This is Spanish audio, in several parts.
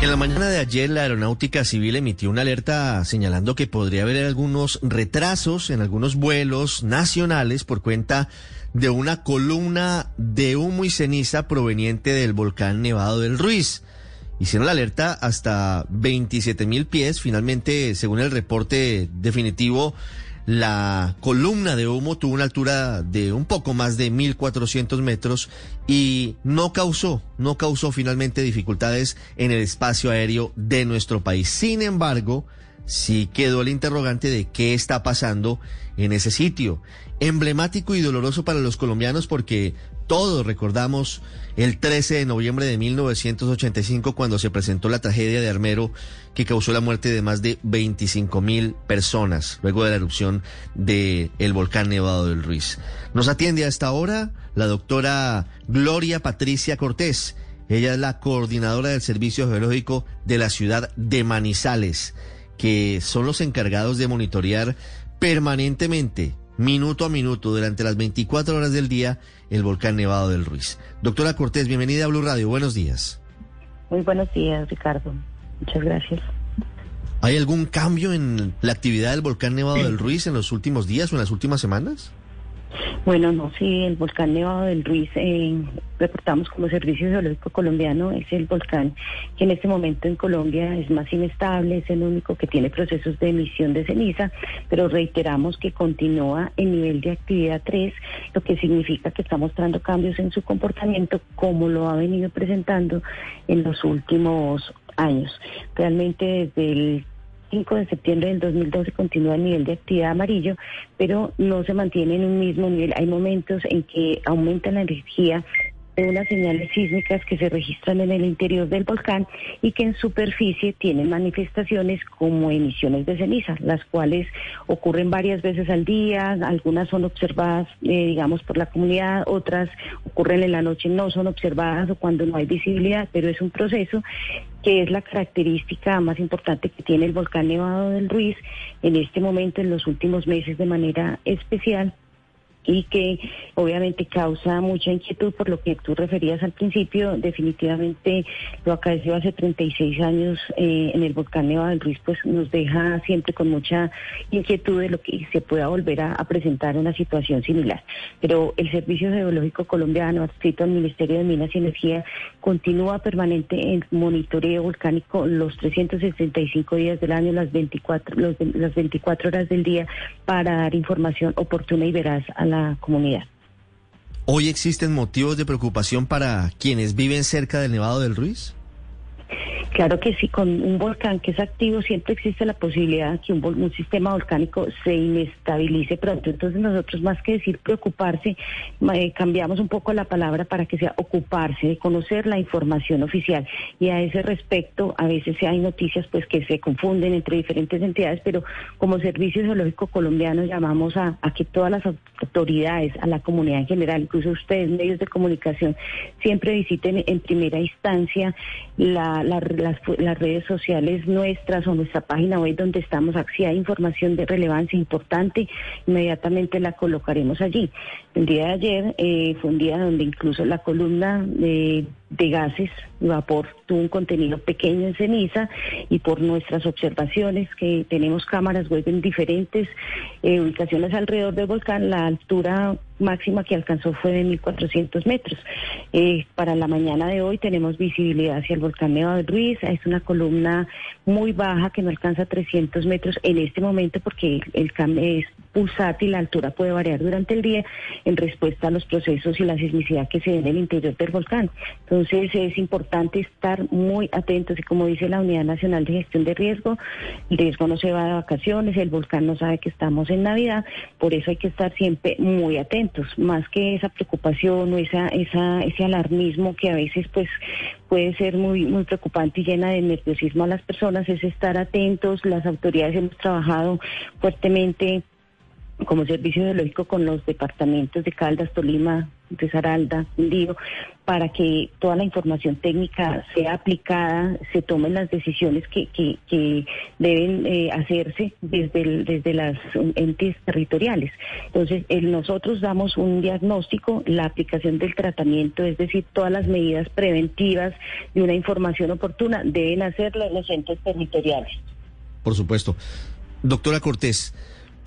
En la mañana de ayer, la Aeronáutica Civil emitió una alerta señalando que podría haber algunos retrasos en algunos vuelos nacionales por cuenta de una columna de humo y ceniza proveniente del volcán Nevado del Ruiz. Hicieron la alerta hasta 27 mil pies. Finalmente, según el reporte definitivo, la columna de humo tuvo una altura de un poco más de 1.400 metros y no causó, no causó finalmente dificultades en el espacio aéreo de nuestro país. Sin embargo, sí quedó el interrogante de qué está pasando en ese sitio. Emblemático y doloroso para los colombianos porque todos recordamos el 13 de noviembre de 1985 cuando se presentó la tragedia de Armero que causó la muerte de más de 25 mil personas luego de la erupción del el volcán Nevado del Ruiz. Nos atiende a esta hora la doctora Gloria Patricia Cortés. Ella es la coordinadora del Servicio Geológico de la ciudad de Manizales, que son los encargados de monitorear permanentemente minuto a minuto durante las 24 horas del día el volcán Nevado del Ruiz. Doctora Cortés, bienvenida a Blue Radio. Buenos días. Muy buenos días, Ricardo. Muchas gracias. ¿Hay algún cambio en la actividad del volcán Nevado del Ruiz en los últimos días o en las últimas semanas? Bueno, no, sí, el volcán Nevado del Ruiz, eh, reportamos como Servicio Geológico Colombiano, es el volcán que en este momento en Colombia es más inestable, es el único que tiene procesos de emisión de ceniza, pero reiteramos que continúa en nivel de actividad 3, lo que significa que está mostrando cambios en su comportamiento como lo ha venido presentando en los últimos años. Realmente desde el 5 de septiembre del 2012 continúa el nivel de actividad amarillo, pero no se mantiene en un mismo nivel. Hay momentos en que aumenta la energía de unas señales sísmicas que se registran en el interior del volcán y que en superficie tienen manifestaciones como emisiones de ceniza, las cuales ocurren varias veces al día, algunas son observadas, eh, digamos, por la comunidad, otras ocurren en la noche, no son observadas o cuando no hay visibilidad, pero es un proceso que es la característica más importante que tiene el volcán Nevado del Ruiz en este momento, en los últimos meses de manera especial y que obviamente causa mucha inquietud por lo que tú referías al principio. Definitivamente lo acaeció hace 36 años eh, en el volcán Nevado del Ruiz, pues nos deja siempre con mucha inquietud de lo que se pueda volver a, presentar una situación similar. Pero el Servicio Geológico Colombiano, adscrito al Ministerio de Minas y Energía, continúa permanente en monitoreo volcánico los 365 días del año, las 24, las 24 horas del día, para dar información oportuna y veraz a la comunidad. ¿Hoy existen motivos de preocupación para quienes viven cerca del Nevado del Ruiz? Claro que sí, con un volcán que es activo siempre existe la posibilidad de que un, sistema volcánico se inestabilice pronto. Entonces nosotros más que decir preocuparse, eh, cambiamos un poco la palabra para que sea ocuparse de conocer la información oficial. Y a ese respecto, a veces hay noticias pues que se confunden entre diferentes entidades, pero como Servicio Geológico Colombiano llamamos a, que todas las autoridades, a la comunidad en general, incluso ustedes, medios de comunicación, siempre visiten en primera instancia la, la las, redes sociales nuestras o nuestra página web donde estamos, si hay información de relevancia importante, inmediatamente la colocaremos allí. El día de ayer eh, fue un día donde incluso la columna de, de gases y vapor tuvo un contenido pequeño en ceniza y por nuestras observaciones que tenemos cámaras web en diferentes eh, ubicaciones alrededor del volcán, la altura máxima que alcanzó fue de 1.400 metros. Eh, para la mañana de hoy tenemos visibilidad hacia el volcán Nevado del Ruiz, es una columna muy baja que no alcanza 300 metros en este momento porque el, el es pulsátil, la altura puede variar durante el día en respuesta a los procesos y la sismicidad que se ve en el interior del volcán. Entonces es importante estar muy atentos y como dice la Unidad Nacional de Gestión de Riesgo, el riesgo no se va de vacaciones, el volcán no sabe que estamos en Navidad, por eso hay que estar siempre muy atentos, más que esa preocupación o esa, esa, ese alarmismo que a veces pues puede ser muy, muy preocupante y llena de nerviosismo a las personas, es estar atentos, las autoridades hemos trabajado fuertemente como servicio geológico con los departamentos de Caldas, Tolima, Risaralda, Lío, para que toda la información técnica sea aplicada, se tomen las decisiones que, que, deben eh, hacerse desde, desde las entes territoriales. Entonces, nosotros damos un diagnóstico, la aplicación del tratamiento, es decir, todas las medidas preventivas de una información oportuna deben hacerlo los entes territoriales. Por supuesto. Doctora Cortés,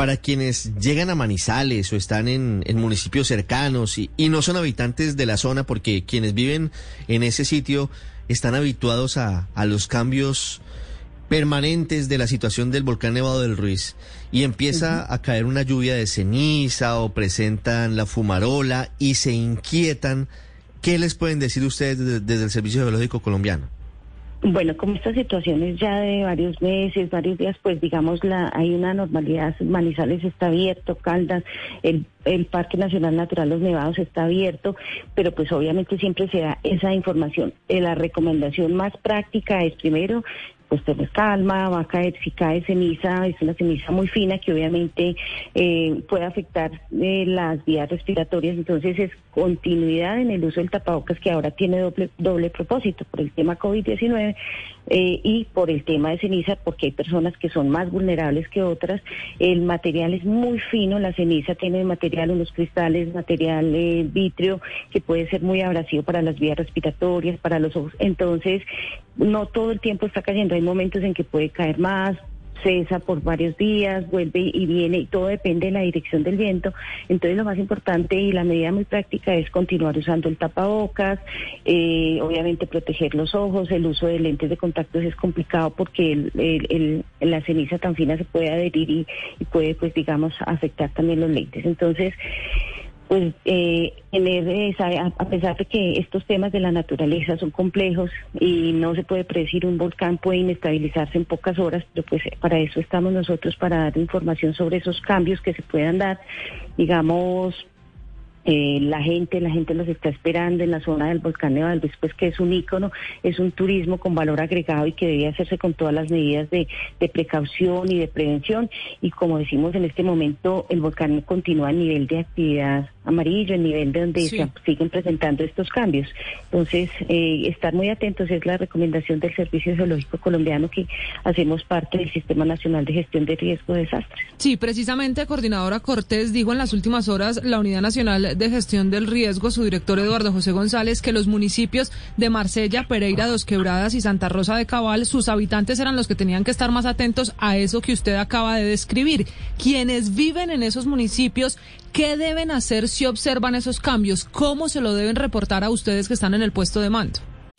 para quienes llegan a Manizales o están en, municipios cercanos y, no son habitantes de la zona, porque quienes viven en ese sitio están habituados a, los cambios permanentes de la situación del volcán Nevado del Ruiz y empieza a caer una lluvia de ceniza o presentan la fumarola y se inquietan, ¿qué les pueden decir ustedes desde el Servicio Geológico Colombiano? Bueno, como esta situación es ya de varios meses, varios días, pues digamos la hay una normalidad. Manizales está abierto, Caldas, el, el Parque Nacional Natural Los Nevados está abierto, pero pues obviamente siempre se da esa información. Eh, la recomendación más práctica es primero pues tener calma, va a caer, si cae ceniza, es una ceniza muy fina que obviamente eh, puede afectar eh, las vías respiratorias, entonces es continuidad en el uso del tapabocas que ahora tiene doble, doble propósito. Por el tema COVID-19 eh, y por el tema de ceniza, porque hay personas que son más vulnerables que otras. El material es muy fino, la ceniza tiene material, unos cristales, material eh, que puede ser muy abrasivo para las vías respiratorias, para los ojos. Entonces, no todo el tiempo está cayendo, hay momentos en que puede caer más, cesa por varios días, vuelve y viene, y todo depende de la dirección del viento. Entonces lo más importante y la medida muy práctica es continuar usando el tapabocas, eh, obviamente proteger los ojos, el uso de lentes de contacto es complicado porque el, la ceniza tan fina se puede adherir y, y puede, pues digamos, afectar también los lentes. Entonces, pues eh, tener esa, a pesar de que estos temas de la naturaleza son complejos y no se puede predecir un volcán puede inestabilizarse en pocas horas, pero pues para eso estamos nosotros para dar información sobre esos cambios que se puedan dar, digamos eh, la gente, la gente los está esperando en la zona del volcán de Valdes, pues que es un ícono, es un turismo con valor agregado y que debe hacerse con todas las medidas de, precaución y de prevención. Y como decimos en este momento, el volcán continúa a nivel de actividad amarillo, el nivel de donde se siguen presentando estos cambios. Entonces, eh, estar muy atentos es la recomendación del Servicio Geológico Colombiano que hacemos parte del Sistema Nacional de Gestión de Riesgo de Desastres. Sí, precisamente, coordinadora Cortés dijo en las últimas horas la Unidad Nacional de Gestión del Riesgo, su director Eduardo José González, que los municipios de Marsella, Pereira, Dos Quebradas y Santa Rosa de Cabal, sus habitantes eran los que tenían que estar más atentos a eso que usted acaba de describir. Quienes viven en esos municipios, ¿qué deben hacer si observan esos cambios? ¿Cómo se lo deben reportar a ustedes que están en el puesto de mando?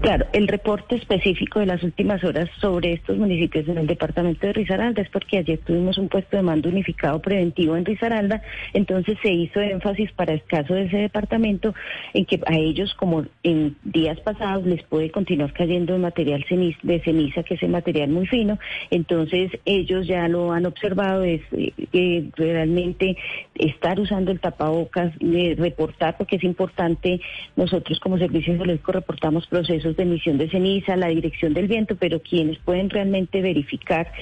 Claro, el reporte específico de las últimas horas sobre estos municipios en el departamento de Risaralda es porque ayer tuvimos un puesto de mando unificado preventivo en Risaralda, entonces se hizo énfasis para el caso de ese departamento en que a ellos, como en días pasados, les puede continuar cayendo material de ceniza, que es el material muy fino, entonces ellos ya lo han observado, es eh, realmente estar usando el tapabocas, eh, reportar, porque es importante, nosotros como servicio geológico reportamos procesos de emisión de ceniza, la dirección del viento, pero quienes pueden realmente verificar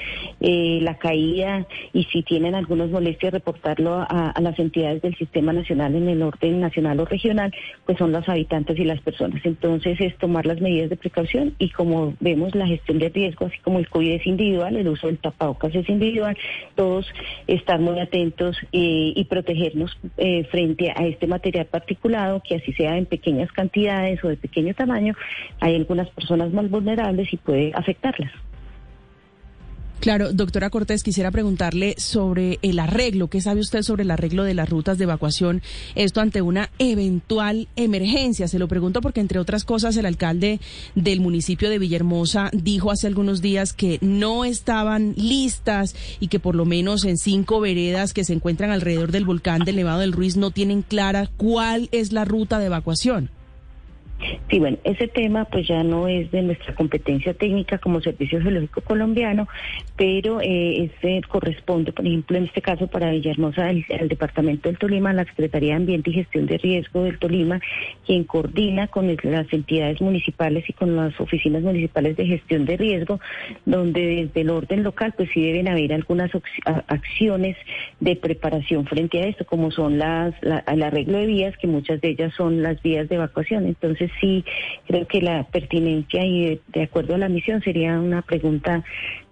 eh, la caída y si tienen algunas molestias, reportarlo a, las entidades del sistema nacional en el orden nacional o regional, pues son los habitantes y las personas. Entonces es tomar las medidas de precaución y como vemos la gestión de riesgo, así como el COVID es individual, el uso del tapabocas es individual, todos estar muy atentos eh, y protegernos eh, frente a este material particulado, que así sea en pequeñas cantidades o de pequeño tamaño, hay algunas personas más vulnerables y puede afectarlas. Claro, doctora Cortés, quisiera preguntarle sobre el arreglo. ¿Qué sabe usted sobre el arreglo de las rutas de evacuación? Esto ante una eventual emergencia. Se lo pregunto porque, entre otras cosas, el alcalde del municipio de Villahermosa dijo hace algunos días que no estaban listas y que por lo menos en cinco veredas que se encuentran alrededor del volcán del Nevado del Ruiz no tienen clara cuál es la ruta de evacuación. Sí, bueno, ese tema pues ya no es de nuestra competencia técnica como Servicio Geológico Colombiano, pero eh, este corresponde, por ejemplo, en este caso para Villahermosa, el, Departamento del Tolima, la Secretaría de Ambiente y Gestión de Riesgo del Tolima, quien coordina con las entidades municipales y con las oficinas municipales de gestión de riesgo, donde desde el orden local pues sí deben haber algunas acciones de preparación frente a esto, como son las el arreglo de vías, que muchas de ellas son las vías de evacuación. Entonces sí creo que la pertinencia y de, acuerdo a la misión sería una pregunta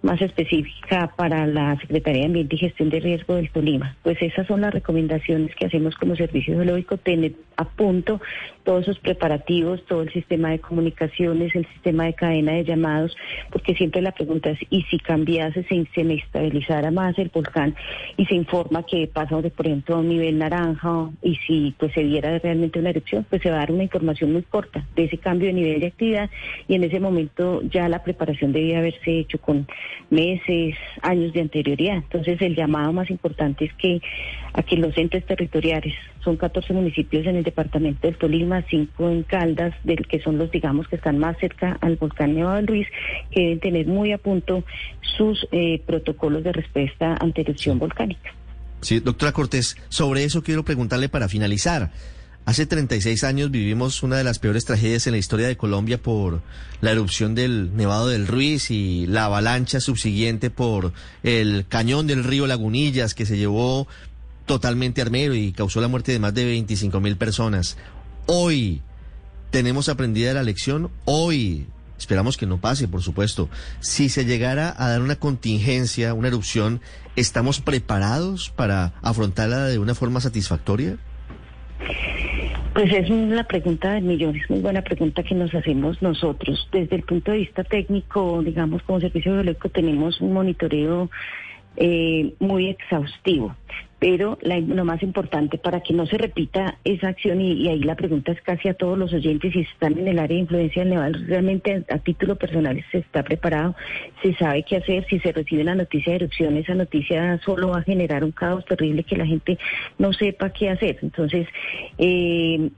más específica para la Secretaría de Ambiente y Gestión de Riesgo del Tolima. Pues esas son las recomendaciones que hacemos como Servicio Geológico, tener a punto todos esos preparativos, todo el sistema de comunicaciones, el sistema de cadena de llamados, porque siempre la pregunta es, ¿y si cambiase, se, se me estabilizara más el volcán y se informa que pasa, por ejemplo, a un nivel naranja y si pues se diera realmente una erupción, pues se va a dar una información muy corta de ese cambio de nivel de actividad y en ese momento ya la preparación debía haberse hecho con meses, años de anterioridad. Entonces el llamado más importante es que a que los entes territoriales, son 14 municipios en el departamento del Tolima, 5 en Caldas, del que son los digamos que están más cerca al volcán Nevado del Ruiz, que deben tener muy a punto sus eh, protocolos de respuesta ante erupción volcánica. Sí, doctora Cortés, sobre eso quiero preguntarle para finalizar. Hace 36 años vivimos una de las peores tragedias en la historia de Colombia por la erupción del Nevado del Ruiz y la avalancha subsiguiente por el cañón del río Lagunillas que se llevó totalmente armero y causó la muerte de más de 25 mil personas. Hoy tenemos aprendida la lección, hoy esperamos que no pase, por supuesto. Si se llegara a dar una contingencia, una erupción, ¿estamos preparados para afrontarla de una forma satisfactoria? Pues es una pregunta de millones, muy buena pregunta que nos hacemos nosotros. Desde el punto de vista técnico, digamos, como servicio biológico tenemos un monitoreo eh, muy exhaustivo. Pero lo más importante para que no se repita esa acción, y, ahí la pregunta es casi a todos los oyentes, si están en el área de influencia del Neval, realmente a, título personal se está preparado, se sabe qué hacer, si se recibe una noticia de erupción, esa noticia solo va a generar un caos terrible que la gente no sepa qué hacer. Entonces, eh,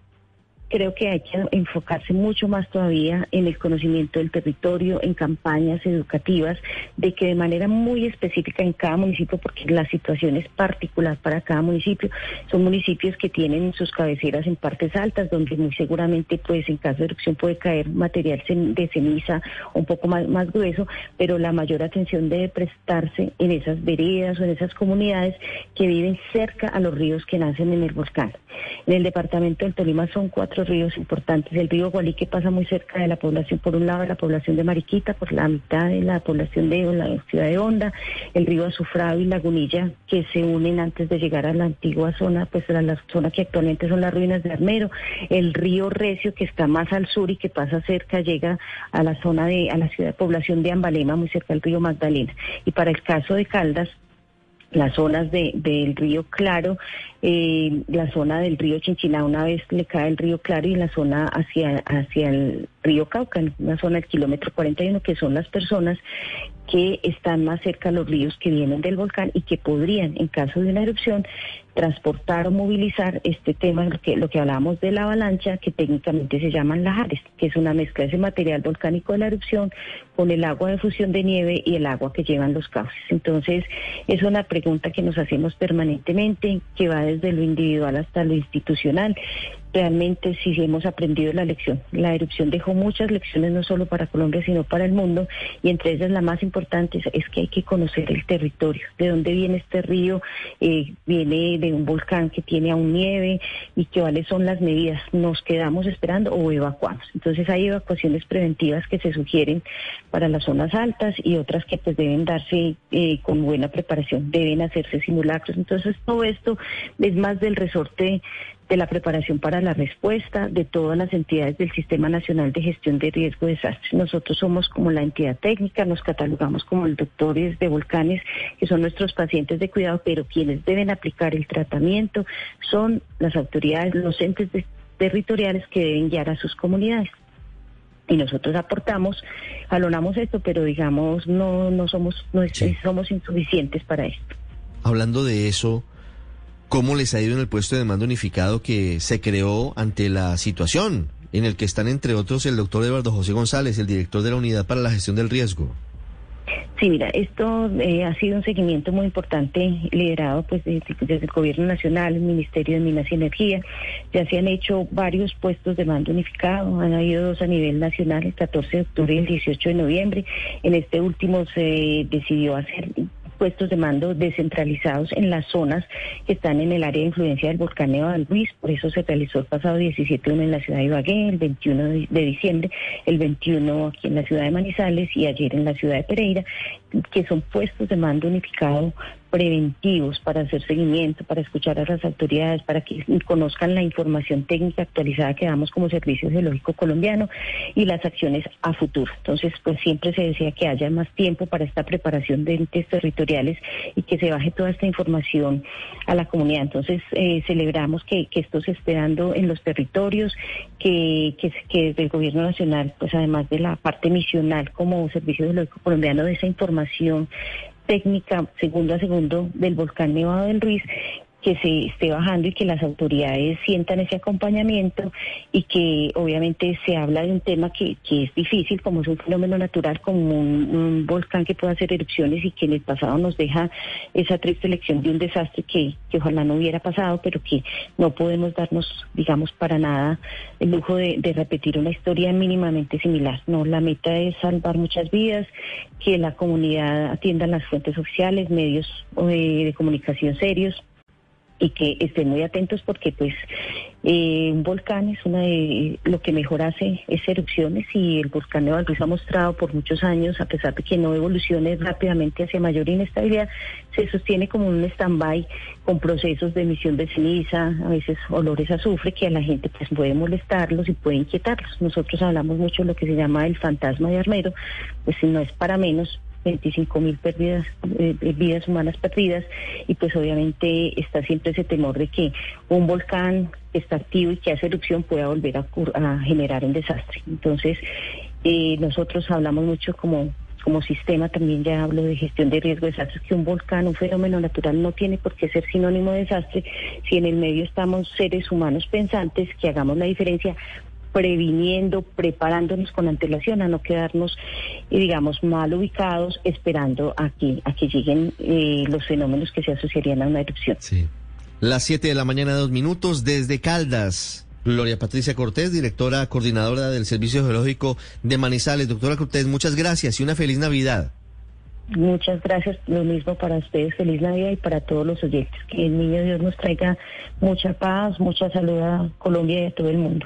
creo que hay que enfocarse mucho más todavía en el conocimiento del territorio, en campañas educativas, de que de manera muy específica en cada municipio, porque la situación es particular para cada municipio, son municipios que tienen sus cabeceras en partes altas, donde muy seguramente, pues en caso de erupción puede caer material de ceniza un poco más, más grueso, pero la mayor atención debe prestarse en esas veredas o en esas comunidades que viven cerca a los ríos que nacen en el volcán. En el departamento del Tolima son cuatro ríos importantes. El río Gualique pasa muy cerca de la población, por un lado de la población de Mariquita, por la mitad de la población de la ciudad de Honda, el río Azufrado y Lagunilla, que se unen antes de llegar a la antigua zona, pues a la zona que actualmente son las ruinas de Armero, el río Recio, que está más al sur y que pasa cerca, llega a la zona de, a la ciudad de población de Ambalema, muy cerca del río Magdalena. Y para el caso de Caldas, las zonas de, del río Claro, eh, la zona del río Chinchiná, una vez le cae el río Claro y la zona hacia, hacia el río Cauca, una zona del kilómetro 41, que son las personas que están más cerca a los ríos que vienen del volcán y que podrían, en caso de una erupción, transportar o movilizar este tema, lo que, lo que hablábamos de la avalancha, que técnicamente se llaman lajares, que es una mezcla de ese material volcánico de la erupción con el agua de fusión de nieve y el agua que llevan los cauces. Entonces, es una pregunta que nos hacemos permanentemente, que va desde lo individual hasta lo institucional realmente si hemos aprendido la lección. La erupción dejó muchas lecciones no solo para Colombia, sino para el mundo, y entre ellas la más importante es, que hay que conocer el territorio, de dónde viene este río, eh, viene de un volcán que tiene aún nieve y cuáles son las medidas. ¿Nos quedamos esperando o evacuamos? Entonces hay evacuaciones preventivas que se sugieren para las zonas altas y otras que pues deben darse eh, con buena preparación, deben hacerse simulacros. Entonces todo esto es más del resorte de la preparación para la respuesta de todas las entidades del Sistema Nacional de Gestión de Riesgo de Desastres. Nosotros somos como la entidad técnica, nos catalogamos como el doctores de volcanes, que son nuestros pacientes de cuidado, pero quienes deben aplicar el tratamiento son las autoridades, los entes territoriales que deben guiar a sus comunidades. Y nosotros aportamos, alonamos esto, pero digamos no no somos no somos insuficientes para esto. Hablando de eso, ¿Cómo les ha ido en el puesto de mando unificado que se creó ante la situación en el que están, entre otros, el doctor Eduardo José González, el director de la Unidad para la Gestión del Riesgo? Sí, mira, esto eh, ha sido un seguimiento muy importante liderado pues desde, el Gobierno Nacional, el Ministerio de Minas y Energía. Ya se han hecho varios puestos de mando unificado, han habido dos a nivel nacional, el 14 de octubre y el 18 de noviembre. En este último se decidió hacer puestos de mando descentralizados en las zonas que están en el área de influencia del volcán Nevado del Ruiz. Por eso se realizó el pasado 17 en la ciudad de Ibagué, el 21 de diciembre, el 21 aquí en la ciudad de Manizales y ayer en la ciudad de Pereira, que son puestos de mando unificado preventivos para hacer seguimiento, para escuchar a las autoridades, para que conozcan la información técnica actualizada que damos como Servicio Geológico Colombiano y las acciones a futuro. Entonces, pues siempre se decía que haya más tiempo para esta preparación de entes territoriales y que se baje toda esta información a la comunidad. Entonces, eh, celebramos que, esto se esté dando en los territorios, que, que, que desde el Gobierno Nacional, pues además de la parte misional como Servicio Geológico Colombiano, de esa información técnica segundo a segundo del volcán Nevado del Ruiz que se esté bajando y que las autoridades sientan ese acompañamiento y que obviamente se habla de un tema que, que es difícil, como es un fenómeno natural, como un, volcán que puede hacer erupciones y que en el pasado nos deja esa triste lección de un desastre que, que ojalá no hubiera pasado, pero que no podemos darnos, digamos, para nada el lujo de, repetir una historia mínimamente similar. No, la meta es salvar muchas vidas, que la comunidad atienda las fuentes oficiales, medios eh, de comunicación serios y que estén muy atentos porque pues eh, un volcán es una de lo que mejor hace es erupciones y el volcán de ha mostrado por muchos años, a pesar de que no evolucione rápidamente hacia mayor inestabilidad, se sostiene como un stand-by con procesos de emisión de ceniza, a veces olores azufre que a la gente pues puede molestarlos y puede inquietarlos. Nosotros hablamos mucho de lo que se llama el fantasma de Armero, pues no es para menos 25 mil pérdidas, eh, vidas humanas perdidas y pues obviamente está siempre ese temor de que un volcán que está activo y que hace erupción pueda volver a, generar un desastre. Entonces eh, nosotros hablamos mucho como como sistema también ya hablo de gestión de riesgo de desastres, que un volcán, un fenómeno natural no tiene por qué ser sinónimo de desastre si en el medio estamos seres humanos pensantes que hagamos la diferencia previniendo, preparándonos con antelación a no quedarnos, eh, digamos, mal ubicados esperando a que, a que lleguen eh, los fenómenos que se asociarían a una erupción. Sí. Las 7 de la mañana, dos minutos, desde Caldas. Gloria Patricia Cortés, directora coordinadora del Servicio Geológico de Manizales. Doctora Cortés, muchas gracias y una feliz Navidad. Muchas gracias, lo mismo para ustedes, feliz Navidad y para todos los oyentes. Que el niño Dios nos traiga mucha paz, mucha salud a Colombia y a todo el mundo.